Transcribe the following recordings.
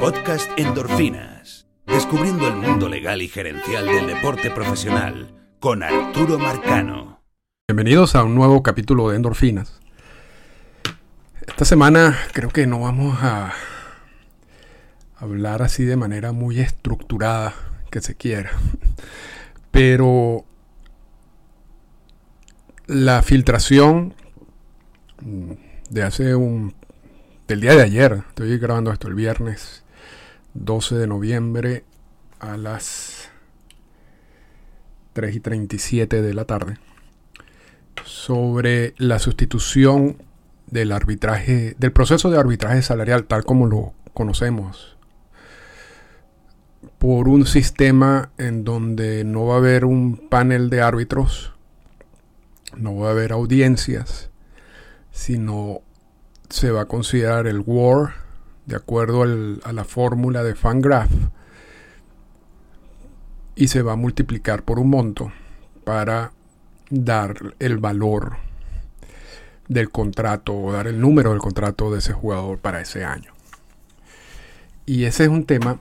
Podcast Endorfinas. Descubriendo el mundo legal y gerencial del deporte profesional con Arturo Marcano. Bienvenidos a un nuevo capítulo de Endorfinas. Esta semana creo que no vamos a hablar así de manera muy estructurada que se quiera. Pero la filtración de hace un del día de ayer, estoy grabando esto el viernes 12 de noviembre a las 3 y 37 de la tarde, sobre la sustitución del arbitraje, del proceso de arbitraje salarial tal como lo conocemos, por un sistema en donde no va a haber un panel de árbitros, no va a haber audiencias, sino se va a considerar el WAR de acuerdo a la fórmula de Fangraph y se va a multiplicar por un monto para dar el valor del contrato o dar el número del contrato de ese jugador para ese año. Y ese es un tema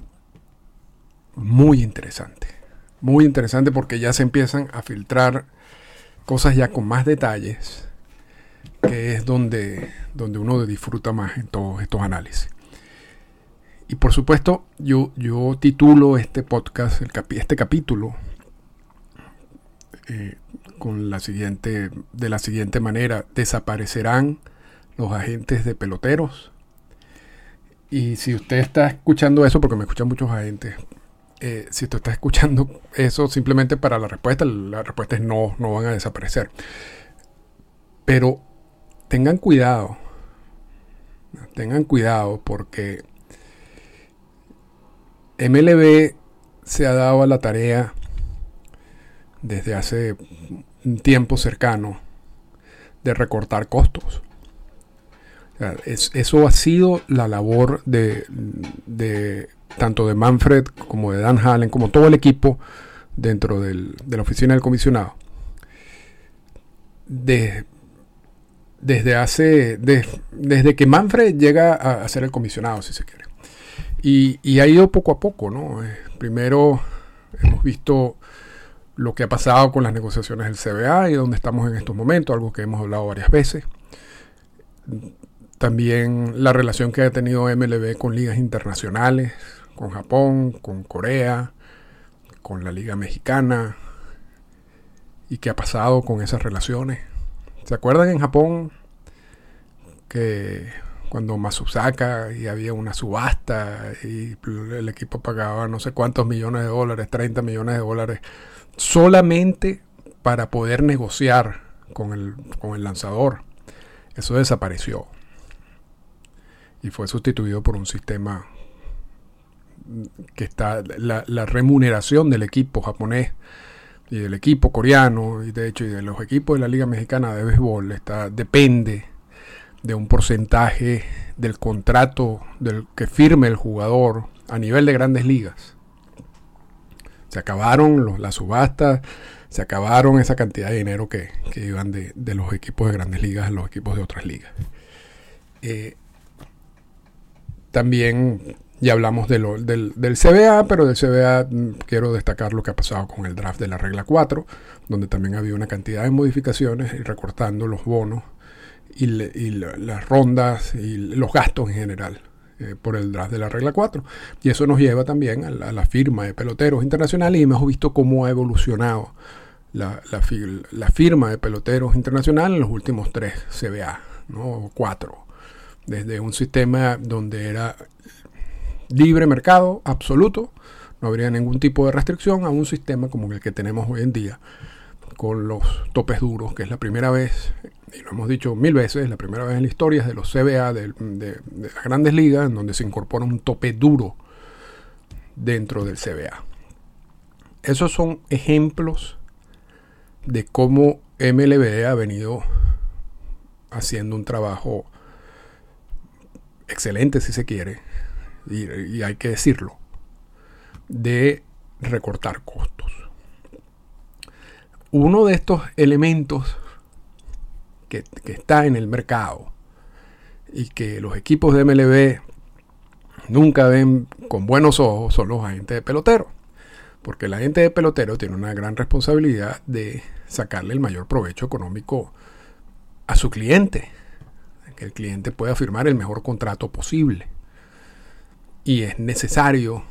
muy interesante. Muy interesante porque ya se empiezan a filtrar cosas ya con más detalles que es donde, donde uno disfruta más en todos estos análisis. Y por supuesto, yo, yo titulo este podcast, este capítulo, eh, con la siguiente, de la siguiente manera: desaparecerán los agentes de peloteros. Y si usted está escuchando eso, porque me escuchan muchos agentes, eh, si usted está escuchando eso simplemente para la respuesta, la respuesta es no, no van a desaparecer. Pero tengan cuidado. Tengan cuidado porque MLB se ha dado a la tarea desde hace un tiempo cercano de recortar costos. eso ha sido la labor de, tanto de Manfred como de Dan Hallen, como todo el equipo dentro de la oficina del comisionado. De desde desde que Manfred llega a, ser el comisionado, si se quiere. Y, ha ido poco a poco, ¿no? Eh, primero hemos visto lo que ha pasado con las negociaciones del CBA y donde estamos en estos momentos, algo que hemos hablado varias veces. También la relación que ha tenido MLB con ligas internacionales, con Japón, con Corea, con la Liga Mexicana, y qué ha pasado con esas relaciones. ¿Se acuerdan en Japón que cuando Masusaka y había una subasta y el equipo pagaba no sé cuántos millones de dólares, 30 millones de dólares, solamente para poder negociar con el, con el lanzador? Eso desapareció y fue sustituido por un sistema que está la, la remuneración del equipo japonés y del equipo coreano y de hecho y de los equipos de la Liga Mexicana de Béisbol está, depende de un porcentaje del contrato del que firme el jugador a nivel de grandes ligas. Se acabaron las subastas, se acabaron esa cantidad de dinero que, iban de, los equipos de grandes ligas a los equipos de otras ligas. Eh, también ya hablamos del, del, CBA, pero del CBA mm, quiero destacar lo que ha pasado con el draft de la regla 4, donde también había una cantidad de modificaciones y recortando los bonos y, las rondas y los gastos en general eh, por el draft de la regla 4. Y eso nos lleva también a la, firma de peloteros internacionales y hemos visto cómo ha evolucionado la, la, firma de peloteros internacionales en los últimos tres CBA, ¿no? cuatro. Desde un sistema donde era libre mercado absoluto, no habría ningún tipo de restricción a un sistema como el que tenemos hoy en día, con los topes duros, que es la primera vez, y lo hemos dicho mil veces, la primera vez en la historia de los CBA, de, las grandes ligas, en donde se incorpora un tope duro dentro del CBA. Esos son ejemplos de cómo MLB ha venido haciendo un trabajo excelente, si se quiere, y, hay que decirlo, de recortar costos. Uno de estos elementos que, está en el mercado y que los equipos de MLB nunca ven con buenos ojos son los agentes de pelotero. Porque el agente de pelotero tiene una gran responsabilidad de sacarle el mayor provecho económico a su cliente. Que el cliente pueda firmar el mejor contrato posible. Y es necesario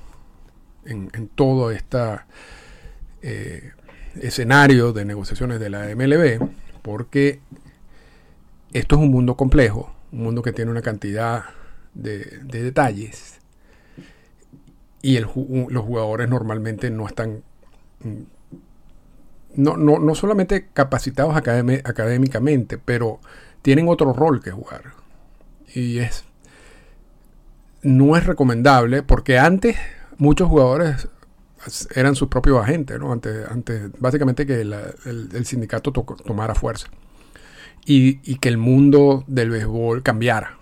en, todo este escenario de negociaciones de la MLB, porque esto es un mundo complejo, un mundo que tiene una cantidad de, detalles y los jugadores normalmente no están mm, no, no, solamente capacitados académicamente, pero tienen otro rol que jugar. Y es no es recomendable porque antes muchos jugadores eran sus propios agentes, ¿no? Antes, antes básicamente que el, sindicato tomara fuerza y, que el mundo del béisbol cambiara.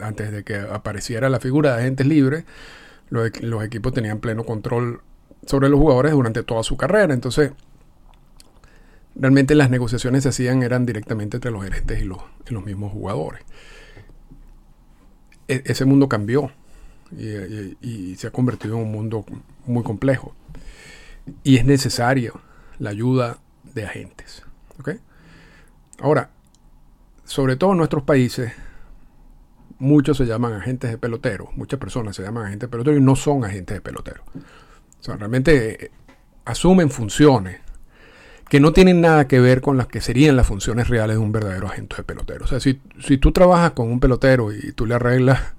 Antes de que apareciera la figura de agentes libres, los, equipos tenían pleno control sobre los jugadores durante toda su carrera. Entonces, realmente las negociaciones se hacían eran directamente entre los gerentes y los, y mismos jugadores. E, ese mundo cambió y, se ha convertido en un mundo muy complejo. Y es necesaria la ayuda de agentes. Ahora, sobre todo en nuestros países, muchos se llaman agentes de pelotero, muchas personas se llaman agentes de pelotero y no son agentes de pelotero. O sea, realmente eh, asumen funciones que no tienen nada que ver con las que serían las funciones reales de un verdadero agente de pelotero. O sea, si, si tú trabajas con un pelotero y tú le arreglas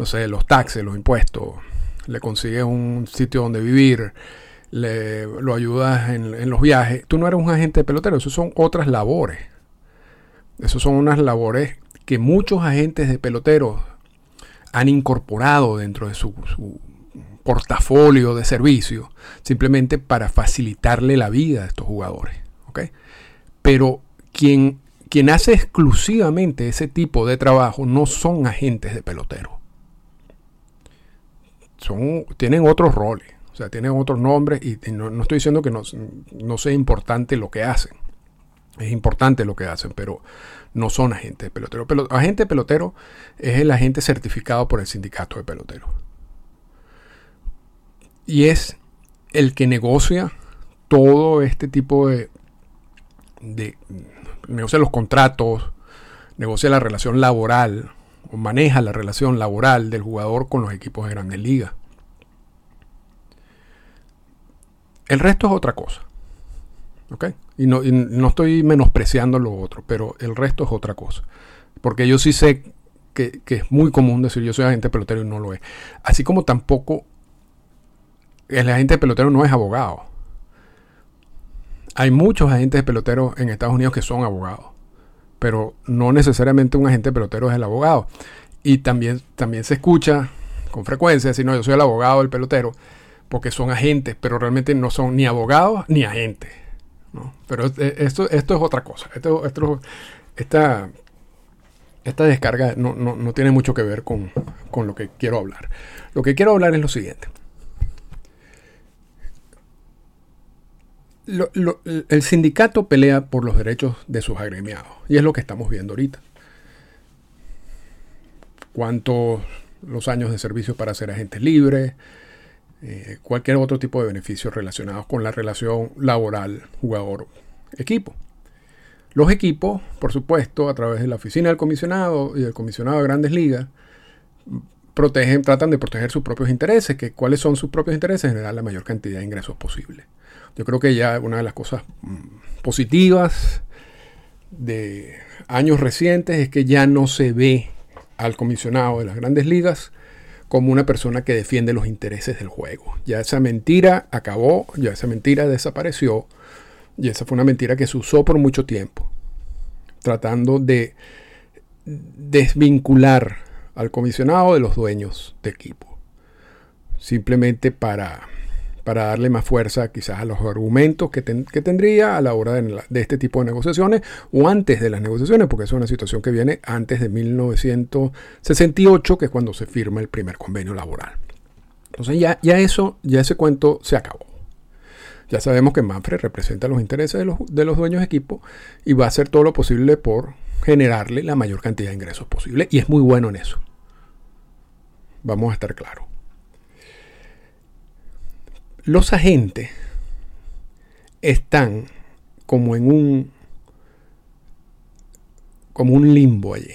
no sé, los taxes, los impuestos, le consigues un sitio donde vivir, le, lo ayudas en, los viajes, tú no eres un agente de pelotero, eso son otras labores. Esas son unas labores que muchos agentes de peloteros han incorporado dentro de su, portafolio de servicios, simplemente para facilitarle la vida a estos jugadores. Pero quien, quien hace exclusivamente ese tipo de trabajo no son agentes de peloteros son, tienen otros roles, sea, tienen otros nombres y, no, estoy diciendo que no, sea importante lo que hacen. Es importante lo que hacen, pero no son agentes de pelotero. Pero, agente pelotero es el agente certificado por el sindicato de peloteros. Y es el que negocia todo este tipo de, de negocia los contratos, negocia la relación laboral, o maneja la relación laboral del jugador con los equipos de grandes ligas. El resto es otra cosa. ¿Ok? Y no, estoy menospreciando lo otro, pero el resto es otra cosa. Porque yo sí sé que, es muy común decir yo soy agente pelotero y no lo es. Así como tampoco el agente pelotero no es abogado. Hay muchos agentes peloteros en Estados Unidos que son abogados pero no necesariamente un agente pelotero es el abogado. Y también, también se escucha con frecuencia decir, no, yo soy el abogado del pelotero, porque son agentes, pero realmente no son ni abogados ni agentes. Pero esto, esto es otra cosa. Esto, esta, esta descarga no, tiene mucho que ver con, con lo que quiero hablar. Lo que quiero hablar es lo siguiente. el sindicato pelea por los derechos de sus agremiados y es lo que estamos viendo ahorita. ¿Cuántos los años de servicio para ser agentes libres? Eh, cualquier otro tipo de beneficios relacionados con la relación laboral jugador-equipo. Los equipos, por supuesto, a través de la oficina del comisionado y del comisionado de grandes ligas, protegen, tratan de proteger sus propios intereses, que cuáles son sus propios intereses, generar la mayor cantidad de ingresos posible. Yo creo que ya una de las cosas mm, positivas de años recientes es que ya no se ve al comisionado de las grandes ligas como una persona que defiende los intereses del juego. Ya esa mentira acabó, ya esa mentira desapareció y esa fue una mentira que se usó por mucho tiempo, tratando de desvincular al comisionado de los dueños de equipo, simplemente para para darle más fuerza quizás a los argumentos que, tendría a la hora de, este tipo de negociaciones o antes de las negociaciones, porque es una situación que viene antes de 1968, que es cuando se firma el primer convenio laboral. Entonces ya, eso, ya ese cuento se acabó. Ya sabemos que Manfred representa los intereses de los, de los dueños de equipo y va a hacer todo lo posible por generarle la mayor cantidad de ingresos posible y es muy bueno en eso. Vamos a estar claros. Los agentes están como en un como un limbo allí.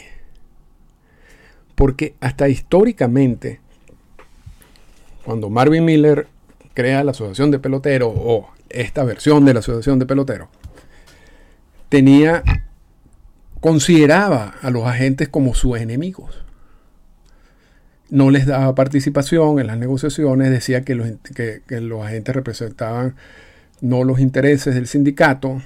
Porque hasta históricamente, cuando Marvin Miller crea la Asociación de Peloteros o esta versión de la Asociación de Peloteros, tenía, consideraba a los agentes como sus enemigos. No les daba participación en las negociaciones, decía que los, que los agentes representaban no los intereses del sindicato,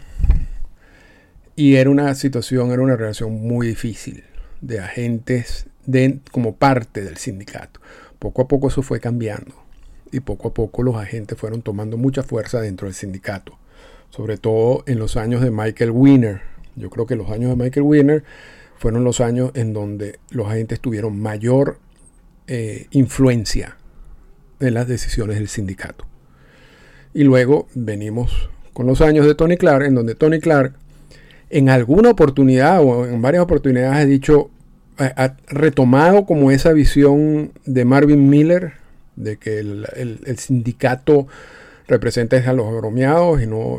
y era una situación, era una relación muy difícil de agentes de, como parte del sindicato. Poco a poco eso fue cambiando y poco a poco los agentes fueron tomando mucha fuerza dentro del sindicato, sobre todo en los años de Michael Winner. Yo creo que los años de Michael Winner fueron los años en donde los agentes tuvieron mayor eh, influencia en las decisiones del sindicato. Y luego venimos con los años de Tony Clark, en donde Tony Clark en alguna oportunidad o en varias oportunidades ha dicho, ha, retomado como esa visión de Marvin Miller, de que el, sindicato representa a los agromiados y no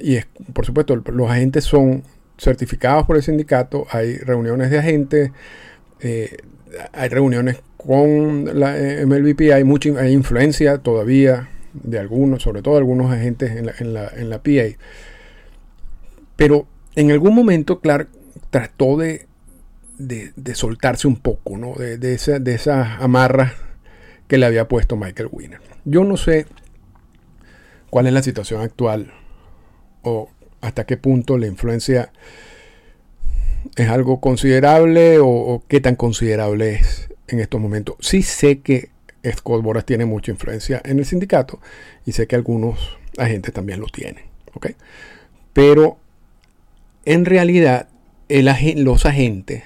y es, por supuesto los agentes son certificados por el sindicato hay reuniones de agentes eh, hay reuniones con la eh, MLBP hay mucha influencia todavía de algunos sobre todo algunos agentes en la, en la, en la PA pero en algún momento Clark trató de, soltarse un poco, ¿no? De, de, esa, de esas amarras que le había puesto Michael Winner. Yo no sé cuál es la situación actual o hasta qué punto la influencia es algo considerable o, qué tan considerable es en estos momentos. Sí sé que Scott Boras tiene mucha influencia en el sindicato y sé que algunos agentes también lo tienen. ¿ok? Pero en realidad los agentes,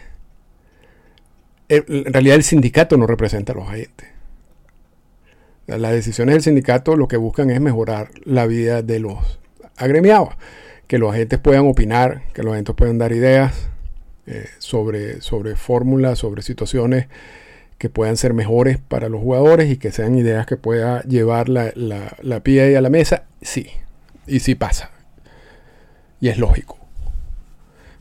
en realidad el sindicato no representa a los agentes. Las decisiones del sindicato lo que buscan es mejorar la vida de los agremiados, que los agentes puedan opinar, que los agentes puedan dar ideas eh, sobre, sobre fórmulas, sobre situaciones que puedan ser mejores para los jugadores y que sean ideas que pueda llevar la, la, la a la mesa, sí, y sí pasa. Y es lógico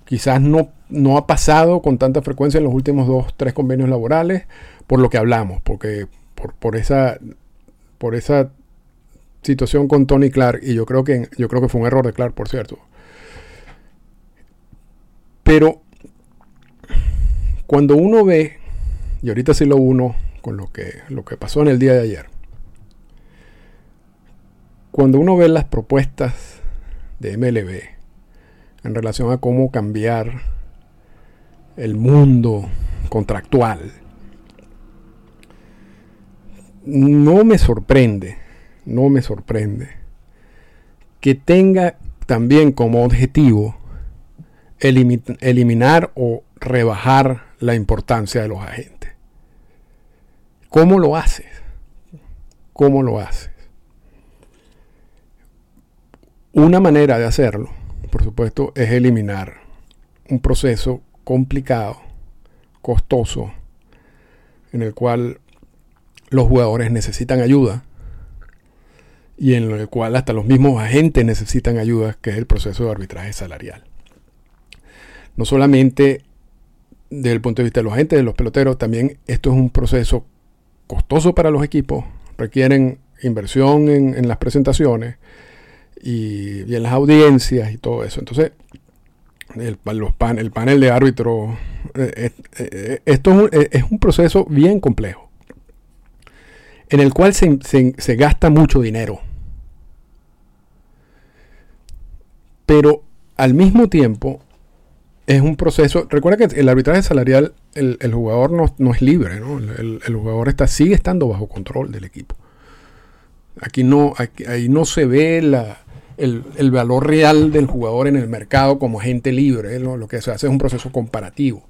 quizás no, no ha pasado con tanta frecuencia en los últimos dos, tres convenios laborales, por lo que hablamos, porque por, esa, por esa situación con Tony Clark, y yo creo, que, yo creo que fue un error de Clark, por cierto. Pero cuando uno ve, y ahorita sí lo uno con lo que, lo que pasó en el día de ayer, cuando uno ve las propuestas de MLB, en relación a cómo cambiar el mundo contractual. No me sorprende, no me sorprende que tenga también como objetivo eliminar o rebajar la importancia de los agentes. ¿Cómo lo haces? ¿Cómo lo haces? Una manera de hacerlo por supuesto, es eliminar un proceso complicado, costoso, en el cual los jugadores necesitan ayuda y en el cual hasta los mismos agentes necesitan ayuda, que es el proceso de arbitraje salarial. No solamente desde el punto de vista de los agentes, de los peloteros, también esto es un proceso costoso para los equipos, requieren inversión en, las presentaciones, y, en las audiencias y todo eso. Entonces, el, los el panel de árbitros, eh, eh, eh, esto es un, proceso bien complejo, en el cual se, se, gasta mucho dinero. Pero al mismo tiempo es un proceso. Recuerda que el arbitraje salarial, el, el jugador no, no, es libre, ¿no? El, el, jugador está, sigue estando bajo control del equipo. Aquí no, ahí no se ve la, el, valor real del jugador en el mercado como gente libre. Lo que se hace es un proceso comparativo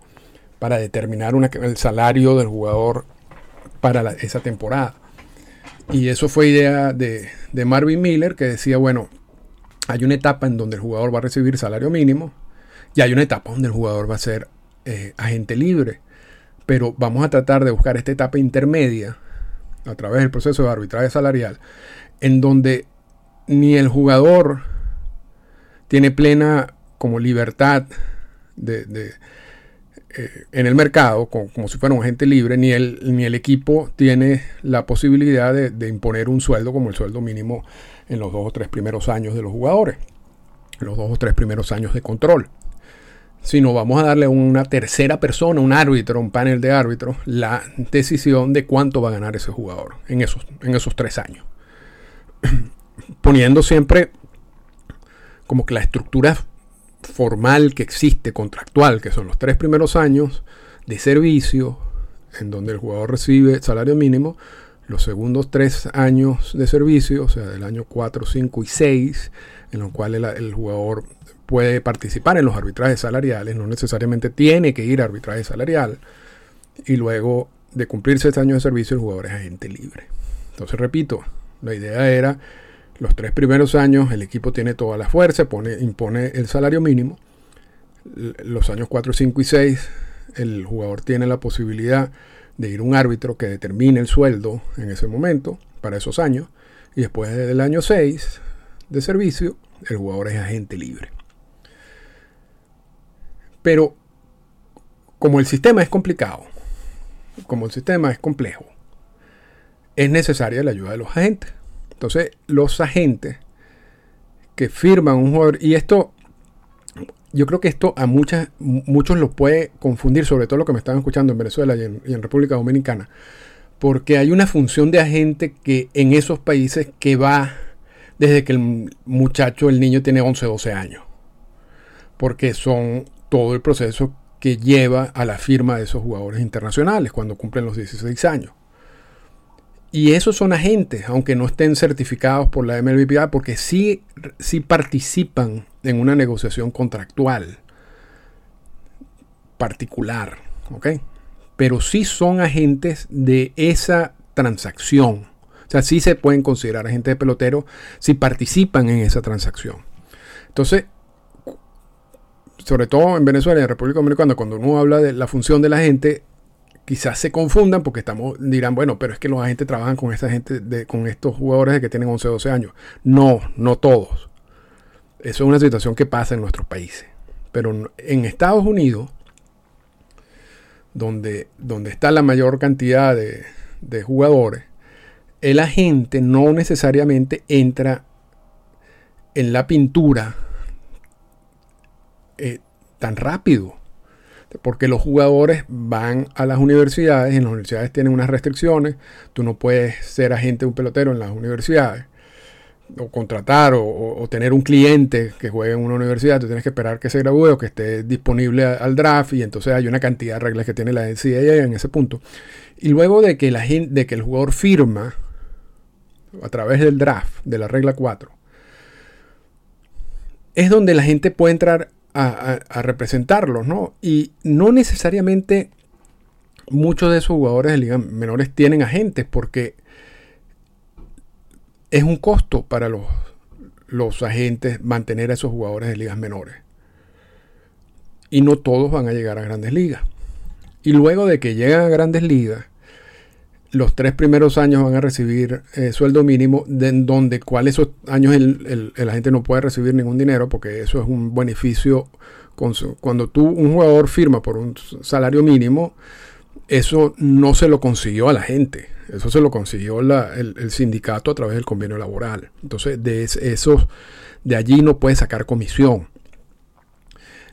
para determinar el salario del jugador para esa temporada. Y eso fue idea de, Marvin Miller que decía, bueno, hay una etapa en donde el jugador va a recibir salario mínimo y hay una etapa donde el jugador va a ser eh, agente libre pero vamos a tratar de buscar esta etapa intermedia a través del proceso de arbitraje salarial, en donde ni el jugador tiene plena como libertad de, eh, en el mercado, como, si fuera un agente libre, ni el, ni el equipo tiene la posibilidad de, imponer un sueldo como el sueldo mínimo en los dos o tres primeros años de los jugadores, los dos o tres primeros años de control. Sino vamos a darle a una tercera persona, un árbitro, un panel de árbitros, la decisión de cuánto va a ganar ese jugador en esos, en esos tres años. Poniendo siempre como que la estructura formal que existe, contractual, que son los tres primeros años de servicio, en donde el jugador recibe salario mínimo, los segundos tres años de servicio, o sea, del año 4, 5 y 6, en los cuales el, jugador puede participar en los arbitrajes salariales, no necesariamente tiene que ir a arbitraje salarial, y luego de cumplirse este año de servicio el jugador es agente libre. Entonces, repito, la idea era los tres primeros años el equipo tiene toda la fuerza, pone, impone el salario mínimo. Los años 4, 5 y 6 el jugador tiene la posibilidad de ir a un árbitro que determine el sueldo en ese momento, para esos años. Y después del año 6 de servicio, el jugador es agente libre. Pero como el sistema es complicado, como el sistema es complejo, es necesaria la ayuda de los agentes. Entonces, los agentes que firman un jugador, y esto, yo creo que esto a muchas, muchos lo puede confundir, sobre todo lo que me están escuchando en Venezuela y en, República Dominicana, porque hay una función de agente que en esos países que va desde que el muchacho, el niño tiene 11, 12 años, porque son todo el proceso que lleva a la firma de esos jugadores internacionales cuando cumplen los 16 años. Y esos son agentes, aunque no estén certificados por la MLBPA, porque sí, sí participan en una negociación contractual particular. Pero sí son agentes de esa transacción. O sea, sí se pueden considerar agentes de pelotero si participan en esa transacción. Entonces, sobre todo en Venezuela y en República Dominicana, cuando uno habla de la función del agente, quizás se confundan porque estamos dirán, bueno, pero es que los agentes trabajan con esta gente de, con estos jugadores que tienen 11 o 12 años. No, no todos. Eso es una situación que pasa en nuestros países. Pero en Estados Unidos, donde, donde está la mayor cantidad de, jugadores, el agente no necesariamente entra en la pintura eh, tan rápido porque los jugadores van a las universidades en las universidades tienen unas restricciones. Tú no puedes ser agente de un pelotero en las universidades o contratar o, tener un cliente que juegue en una universidad, tú tienes que esperar que se gradúe o que esté disponible al draft y entonces hay una cantidad de reglas que tiene la NCAA en ese punto. Y luego de que, la de que el jugador firma a través del draft, de la regla 4, es donde la gente puede entrar a, representarlos, ¿no? Y no necesariamente muchos de esos jugadores de ligas menores tienen agentes porque es un costo para los, agentes mantener a esos jugadores de ligas menores. Y no todos van a llegar a grandes ligas. Y luego de que llegan a grandes ligas, los tres primeros años van a recibir eh, sueldo mínimo, de, donde cuál esos años el, el, agente no puede recibir ningún dinero, porque eso es un beneficio. cuando tú, un jugador firma por un salario mínimo, eso no se lo consiguió a la gente, eso se lo consiguió el, sindicato a través del convenio laboral. Entonces, de eso, de allí no puede sacar comisión.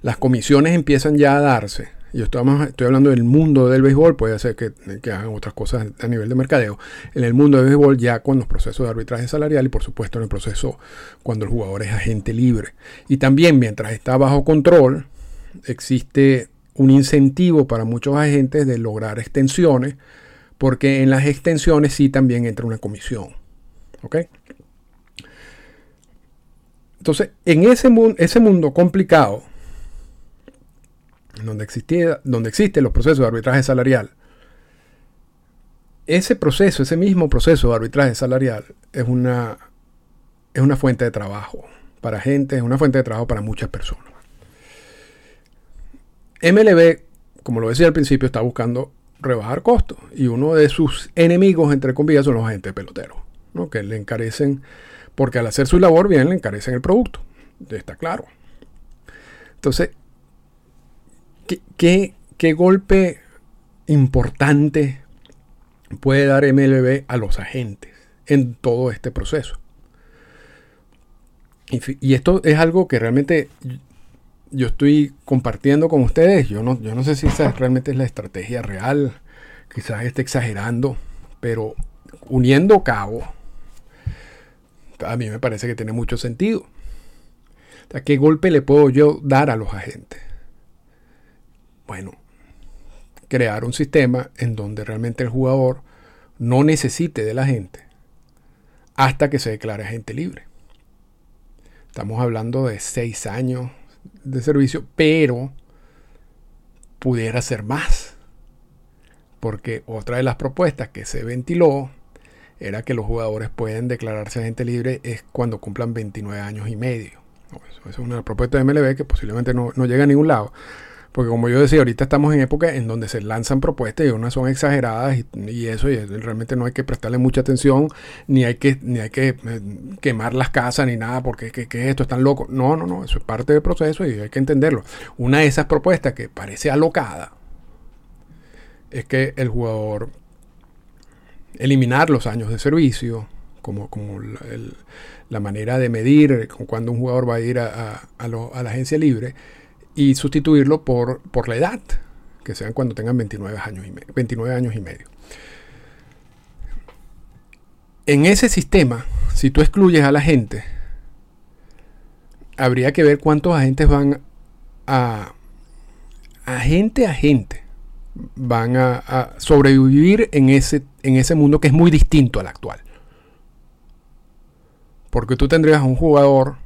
Las comisiones empiezan ya a darse yo estoy, estoy hablando del mundo del béisbol, puede ser que, hagan otras cosas a nivel de mercadeo. En el mundo del béisbol ya con los procesos de arbitraje salarial y por supuesto en el proceso cuando el jugador es agente libre. Y también mientras está bajo control, existe un incentivo para muchos agentes de lograr extensiones, porque en las extensiones sí también entra una comisión. ¿Ok? Entonces, en ese, ese mundo complicado, donde, existía, donde existen los procesos de arbitraje salarial, ese proceso, ese mismo proceso de arbitraje salarial es una, es una fuente de trabajo para gente, es una fuente de trabajo para muchas personas. MLB, como lo decía al principio, está buscando rebajar costos. Y uno de sus enemigos, entre comillas, son los agentes peloteros, ¿no? que le encarecen, porque al hacer su labor bien le encarecen el producto. Está claro. Entonces, ¿qué, golpe importante puede dar MLB a los agentes en todo este proceso? Y, y esto es algo que realmente yo estoy compartiendo con ustedes. Yo no, yo no sé si esa realmente es la estrategia real. Quizás esté exagerando. Pero uniendo cabo, a mí me parece que tiene mucho sentido. ¿qué golpe le puedo yo dar a los agentes? Bueno, crear un sistema en donde realmente el jugador no necesite de la gente hasta que se declare agente libre. Estamos hablando de seis años, de servicio, pero pudiera ser más. Porque otra de las propuestas que se ventiló era que los jugadores pueden declararse agente libre es cuando cumplan 29 años y medio. Eso, es una propuesta de MLB que posiblemente no, no llega a ningún lado. Porque como yo decía, ahorita estamos en época en donde se lanzan propuestas y unas son exageradas y, eso, y realmente no hay que prestarle mucha atención, ni hay que, ni hay que eh, quemar las casas ni nada, porque ¿qué, es esto? Están locos. No, no, no, eso es parte del proceso y hay que entenderlo. Una de esas propuestas que parece alocada es que el jugador eliminar los años de servicio, como, como la, manera de medir cuando un jugador va a ir a, a la agencia libre y sustituirlo por, por la edad, que sean cuando tengan 29 años y, 29 años y medio. En ese sistema, si tú excluyes a la gente, habría que ver cuántos agentes van a, agente a gente, van a, a, sobrevivir en ese, en ese mundo que es muy distinto al actual. Porque tú tendrías un jugador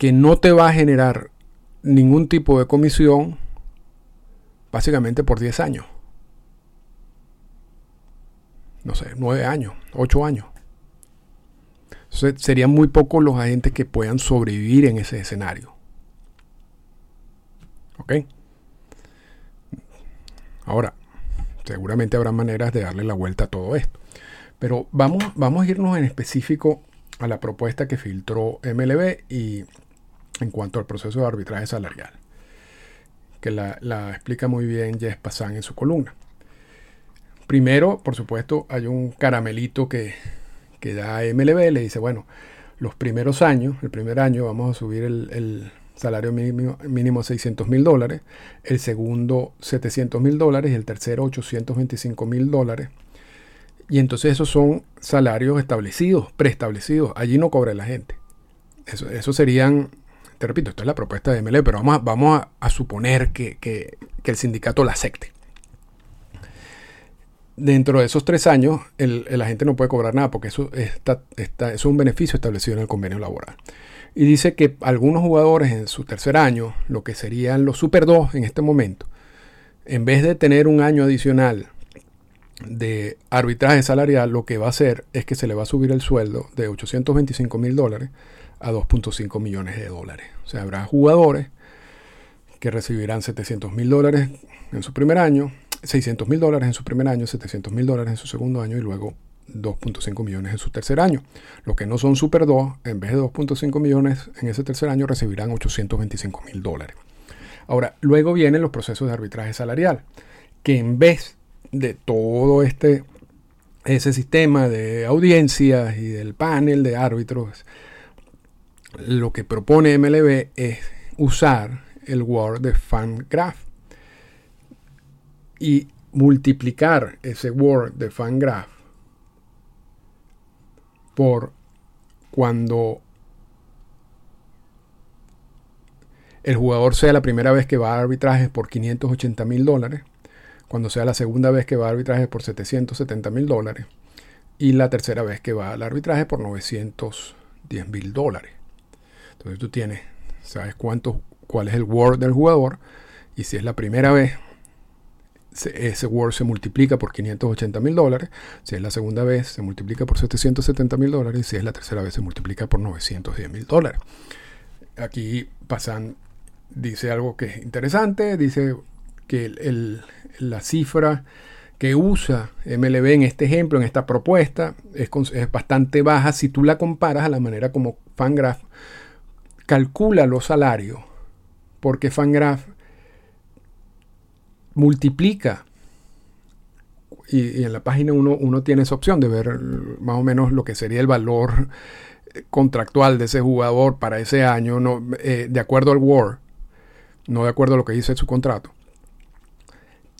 que no te va a generar ningún tipo de comisión básicamente por 10 años. No sé, 9 años, 8 años. Entonces, serían muy pocos los agentes que puedan sobrevivir en ese escenario. ¿Ok? Ahora, seguramente habrá maneras de darle la vuelta a todo esto. Pero vamos, vamos a irnos en específico a la propuesta que filtró MLB y en cuanto al proceso de arbitraje salarial, que la, explica muy bien Jess Passan en su columna. Primero, por supuesto, hay un caramelito que, que da MLB, le dice, bueno, los primeros años, el primer año vamos a subir el, salario mínimo, mínimo a 600 mil dólares, el segundo 700 mil dólares y el tercero 825 mil dólares. Y entonces esos son salarios establecidos, preestablecidos. Allí no cobra la gente. Eso, eso serían te repito, esto es la propuesta de MLE, pero vamos a, vamos a, suponer que, el sindicato la acepte. Dentro de esos tres años, el, la gente no puede cobrar nada porque eso, está, está, es un beneficio establecido en el convenio laboral. Y dice que algunos jugadores en su tercer año, lo que serían los Super 2 en este momento, en vez de tener un año adicional de arbitraje salarial, lo que va a hacer es que se le va a subir el sueldo de 825 mil dólares a 2.5 millones de dólares. O sea, habrá jugadores que recibirán 700 mil dólares en su primer año, 600 mil dólares en su primer año, 700 mil dólares en su segundo año y luego 2.5 millones en su tercer año. Los que no son Super 2, en vez de 2.5 millones en ese tercer año, recibirán 825 mil dólares. Ahora, luego vienen los procesos de arbitraje salarial, que en vez de todo este ese sistema de audiencias y del panel de árbitros lo que propone MLB es usar el Word de FanGraph y multiplicar ese Word de FanGraph por cuando el jugador sea la primera vez que va a arbitraje por 580 mil dólares, cuando sea la segunda vez que va a arbitraje por 770 mil dólares y la tercera vez que va al arbitraje por 910 mil dólares. Entonces tú tienes, sabes cuánto, cuál es el Word del jugador y si es la primera vez, ese Word se multiplica por 580 mil dólares. Si es la segunda vez, se multiplica por 770 mil dólares. Y si es la tercera vez, se multiplica por 910 mil dólares. Aquí pasan, dice algo que es interesante. Dice que la cifra que usa MLB en este ejemplo, en esta propuesta, es, es, bastante baja si tú la comparas a la manera como Fangraph calcula los salarios, porque Fangraph multiplica y, en la página uno, uno tiene esa opción de ver más o menos lo que sería el valor contractual de ese jugador para ese año, no, eh, de acuerdo al WAR, no de acuerdo a lo que dice su contrato.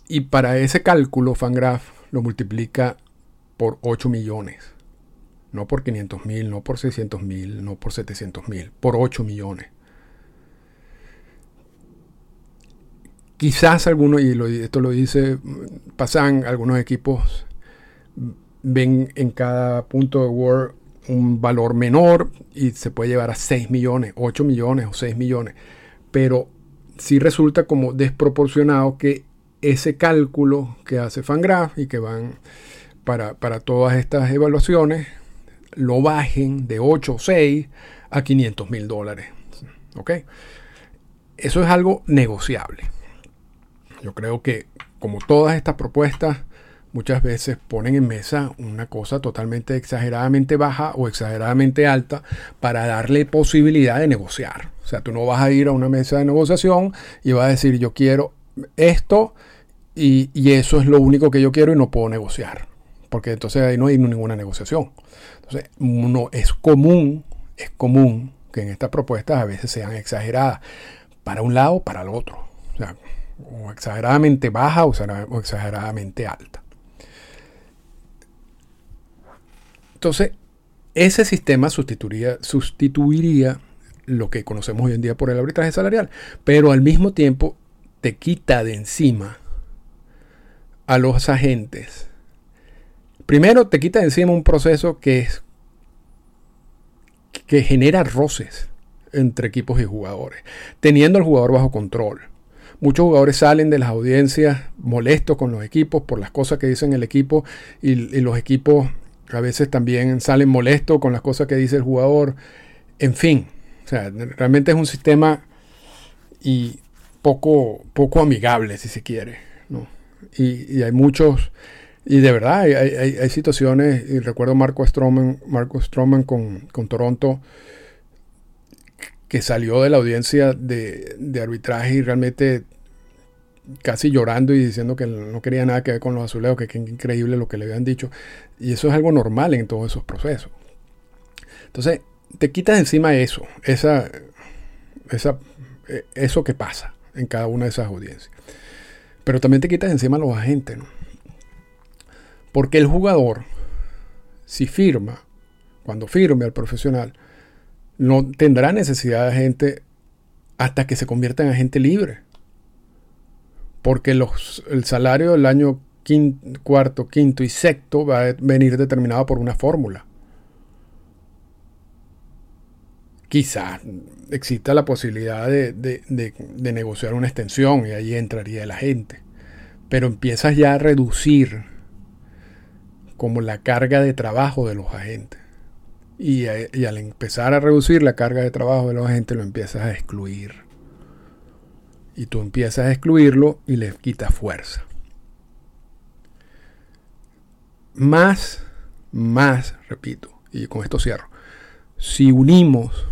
Y para ese cálculo, Fangraph lo multiplica por 8 millones. No por 500 mil, no por 600 mil, no por 700 mil, por 8 millones. Quizás algunos, y esto lo dice Pasan, algunos equipos ven en cada punto de Word un valor menor y se puede llevar a 6 millones, 8 millones o 6 millones. Pero sí resulta como desproporcionado que ese cálculo que hace Fangraph y que van para, todas estas evaluaciones lo bajen de 8 o 6 a 500 mil dólares. ¿Ok? Eso es algo negociable. Yo creo que como todas estas propuestas muchas veces ponen en mesa una cosa totalmente exageradamente baja o exageradamente alta para darle posibilidad de negociar. O sea, tú no vas a ir a una mesa de negociación y vas a decir yo quiero esto y, eso es lo único que yo quiero y no puedo negociar. Porque entonces ahí no hay ninguna negociación. Entonces, no, es común, es común que en estas propuestas a veces sean exageradas para un lado o para el otro. O sea, o exageradamente baja o exageradamente alta. Entonces, ese sistema sustituiría, sustituiría lo que conocemos hoy en día por el arbitraje salarial, pero al mismo tiempo te quita de encima a los agentes. Primero te quita encima un proceso que es que genera roces entre equipos y jugadores, teniendo al jugador bajo control. Muchos jugadores salen de las audiencias molestos con los equipos por las cosas que dicen el equipo y, y los equipos a veces también salen molestos con las cosas que dice el jugador. En fin, o sea, realmente es un sistema y poco, poco amigable, si se quiere. ¿no? y, hay muchos, y de verdad hay, situaciones, y recuerdo Marco Stroman, Marco Stroman con, Toronto, que salió de la audiencia de, arbitraje y realmente casi llorando y diciendo que no quería nada que ver con los azulejos, que, que increíble lo que le habían dicho. Y eso es algo normal en todos esos procesos. Entonces, te quitas encima eso, esa, esa, e, eso que pasa en cada una de esas audiencias. Pero también te quitas encima los agentes, ¿no? Porque el jugador, si firma, cuando firme al profesional, no tendrá necesidad de agente hasta que se convierta en agente libre. Porque los, el salario del año cuarto, quinto y sexto va a venir determinado por una fórmula. Quizás exista la posibilidad de, negociar una extensión y ahí entraría la gente. Pero empiezas ya a reducir como la carga de trabajo de los agentes. Y, y, al empezar a reducir la carga de trabajo de los agentes lo empiezas a excluir. Y tú empiezas a excluirlo y le quitas fuerza. Más, más, repito, y con esto cierro, si unimos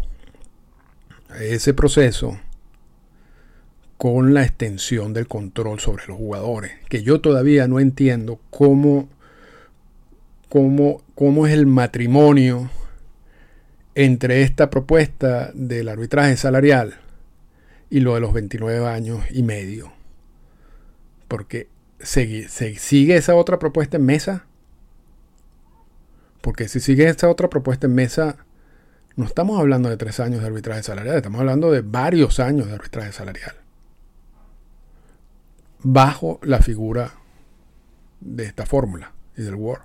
ese proceso con la extensión del control sobre los jugadores, que yo todavía no entiendo cómo, cómo, cómo es el matrimonio entre esta propuesta del arbitraje salarial y lo de los 29 años y medio. Porque se, sigue esa otra propuesta en mesa. Porque si sigue esa otra propuesta en mesa, no estamos hablando de tres años de arbitraje salarial, estamos hablando de varios años de arbitraje salarial. Bajo la figura de esta fórmula y del Word.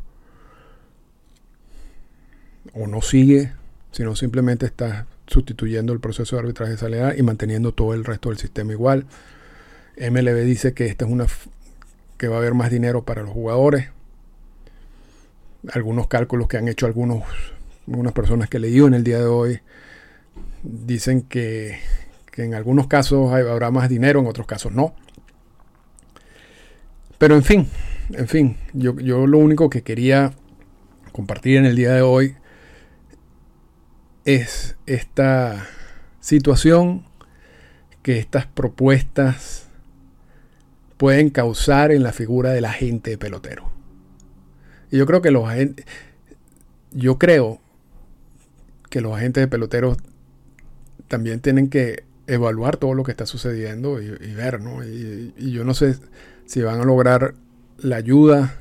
O no sigue, sino simplemente está sustituyendo el proceso de arbitraje salarial y manteniendo todo el resto del sistema igual. MLB dice que esta es una que va a haber más dinero para los jugadores. Algunos cálculos que han hecho algunos algunas personas que leí en el día de hoy dicen que, en algunos casos habrá más dinero, en otros casos no. Pero en fin, en fin, yo, yo lo único que quería compartir en el día de hoy es esta situación que estas propuestas pueden causar en la figura del agente pelotero. Y yo creo que los agentes, yo creo que los agentes de peloteros también tienen que evaluar todo lo que está sucediendo y, ver, ¿no? Y, y, yo no sé si van a lograr la ayuda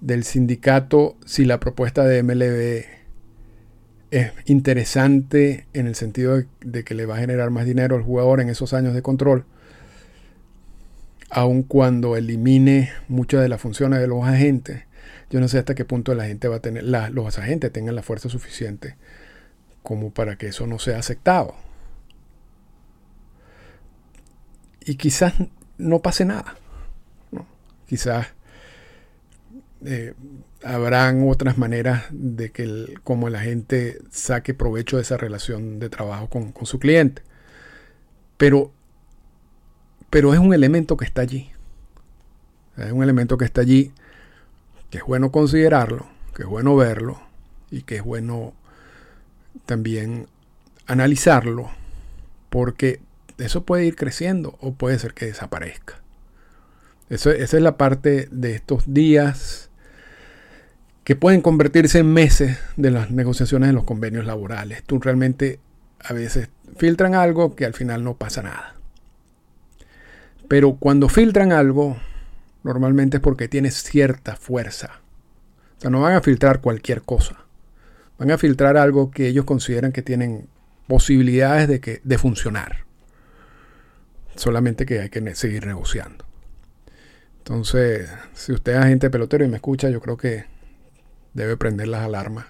del sindicato si la propuesta de MLB es interesante en el sentido de, que le va a generar más dinero al jugador en esos años de control, aun cuando elimine muchas de las funciones de los agentes. Yo no sé hasta qué punto la gente va a tener, los agentes tengan la fuerza suficiente como para que eso no sea aceptado. Y quizás no pase nada. Quizás eh, habrán otras maneras de que el, como la gente saque provecho de esa relación de trabajo con, su cliente. Pero, pero es un elemento que está allí. Es un elemento que está allí, que es bueno considerarlo, que es bueno verlo y que es bueno también analizarlo, porque eso puede ir creciendo o puede ser que desaparezca. Eso, esa es la parte de estos días que pueden convertirse en meses de las negociaciones de los convenios laborales. Tú realmente a veces filtran algo que al final no pasa nada. Pero cuando filtran algo, normalmente es porque tiene cierta fuerza. O sea, no van a filtrar cualquier cosa. Van a filtrar algo que ellos consideran que tienen posibilidades de, que, de funcionar. Solamente que hay que seguir negociando. Entonces, si usted es agente pelotero y me escucha, yo creo que debe prender las alarmas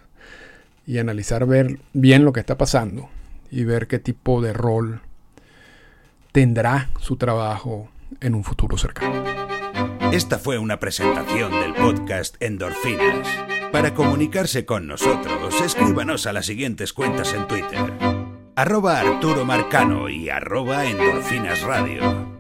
y analizar ver bien lo que está pasando y ver qué tipo de rol tendrá su trabajo en un futuro cercano. Esta fue una presentación del podcast Endorfinas. Para comunicarse con nosotros, escríbanos a las siguientes cuentas en Twitter. Arroba Arturo Marcano y arroba Endorfinas Radio.